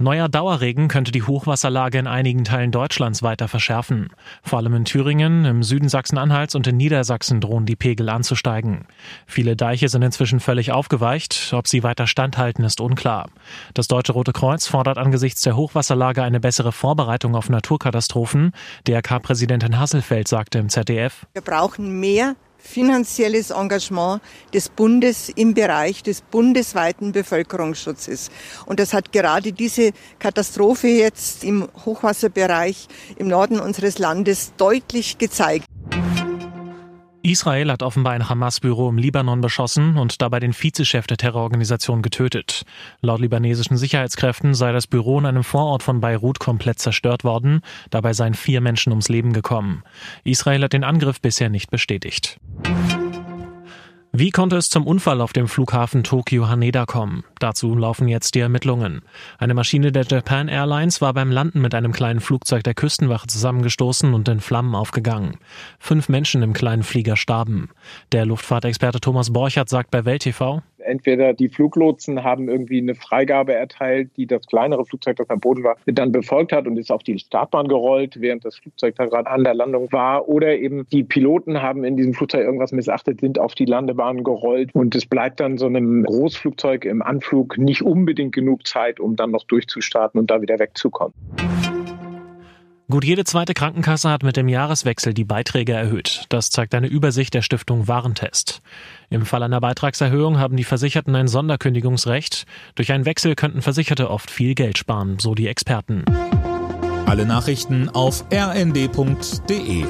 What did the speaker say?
Neuer Dauerregen könnte die Hochwasserlage in einigen Teilen Deutschlands weiter verschärfen. Vor allem in Thüringen, im Süden Sachsen-Anhalts und in Niedersachsen drohen die Pegel anzusteigen. Viele Deiche sind inzwischen völlig aufgeweicht. Ob sie weiter standhalten, ist unklar. Das Deutsche Rote Kreuz fordert angesichts der Hochwasserlage eine bessere Vorbereitung auf Naturkatastrophen. DRK-Präsidentin Hasselfeld sagte im ZDF. Wir brauchen mehr finanzielles Engagement des Bundes im Bereich des bundesweiten Bevölkerungsschutzes. Und das hat gerade diese Katastrophe jetzt im Hochwasserbereich im Norden unseres Landes deutlich gezeigt. Israel hat offenbar ein Hamas-Büro im Libanon beschossen und dabei den Vizechef der Terrororganisation getötet. Laut libanesischen Sicherheitskräften sei das Büro in einem Vorort von Beirut komplett zerstört worden. Dabei seien vier Menschen ums Leben gekommen. Israel hat den Angriff bisher nicht bestätigt. Wie konnte es zum Unfall auf dem Flughafen Tokio Haneda kommen? Dazu laufen jetzt die Ermittlungen. Eine Maschine der Japan Airlines war beim Landen mit einem kleinen Flugzeug der Küstenwache zusammengestoßen und in Flammen aufgegangen. Fünf Menschen im kleinen Flieger starben. Der Luftfahrtexperte Thomas Borchert sagt bei Welt TV, entweder die Fluglotsen haben irgendwie eine Freigabe erteilt, die das kleinere Flugzeug, das am Boden war, dann befolgt hat und ist auf die Startbahn gerollt, während das Flugzeug da gerade an der Landung war. Oder eben die Piloten haben in diesem Flugzeug irgendwas missachtet, sind auf die Landebahn gerollt und es bleibt dann so einem Großflugzeug im Anflug nicht unbedingt genug Zeit, um dann noch durchzustarten und da wieder wegzukommen. Gut jede zweite Krankenkasse hat mit dem Jahreswechsel die Beiträge erhöht. Das zeigt eine Übersicht der Stiftung Warentest. Im Fall einer Beitragserhöhung haben die Versicherten ein Sonderkündigungsrecht. Durch einen Wechsel könnten Versicherte oft viel Geld sparen, so die Experten. Alle Nachrichten auf rnd.de